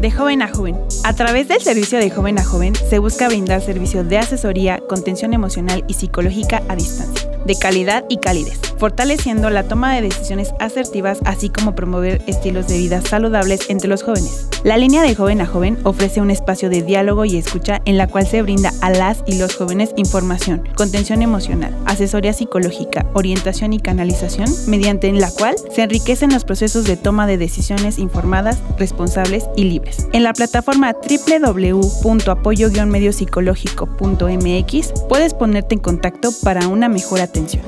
De joven a joven. A través del servicio de joven a joven se busca brindar servicio de asesoría, contención emocional y psicológica a distancia de calidad y calidez, fortaleciendo la toma de decisiones asertivas, así como promover estilos de vida saludables entre los jóvenes. La línea de joven a joven ofrece un espacio de diálogo y escucha en la cual se brinda a las y los jóvenes información, contención emocional, asesoría psicológica, orientación y canalización, mediante la cual se enriquecen los procesos de toma de decisiones informadas, responsables y libres. En la plataforma www.apoyo-mediopsicológico.mx puedes ponerte en contacto para una mejor atención.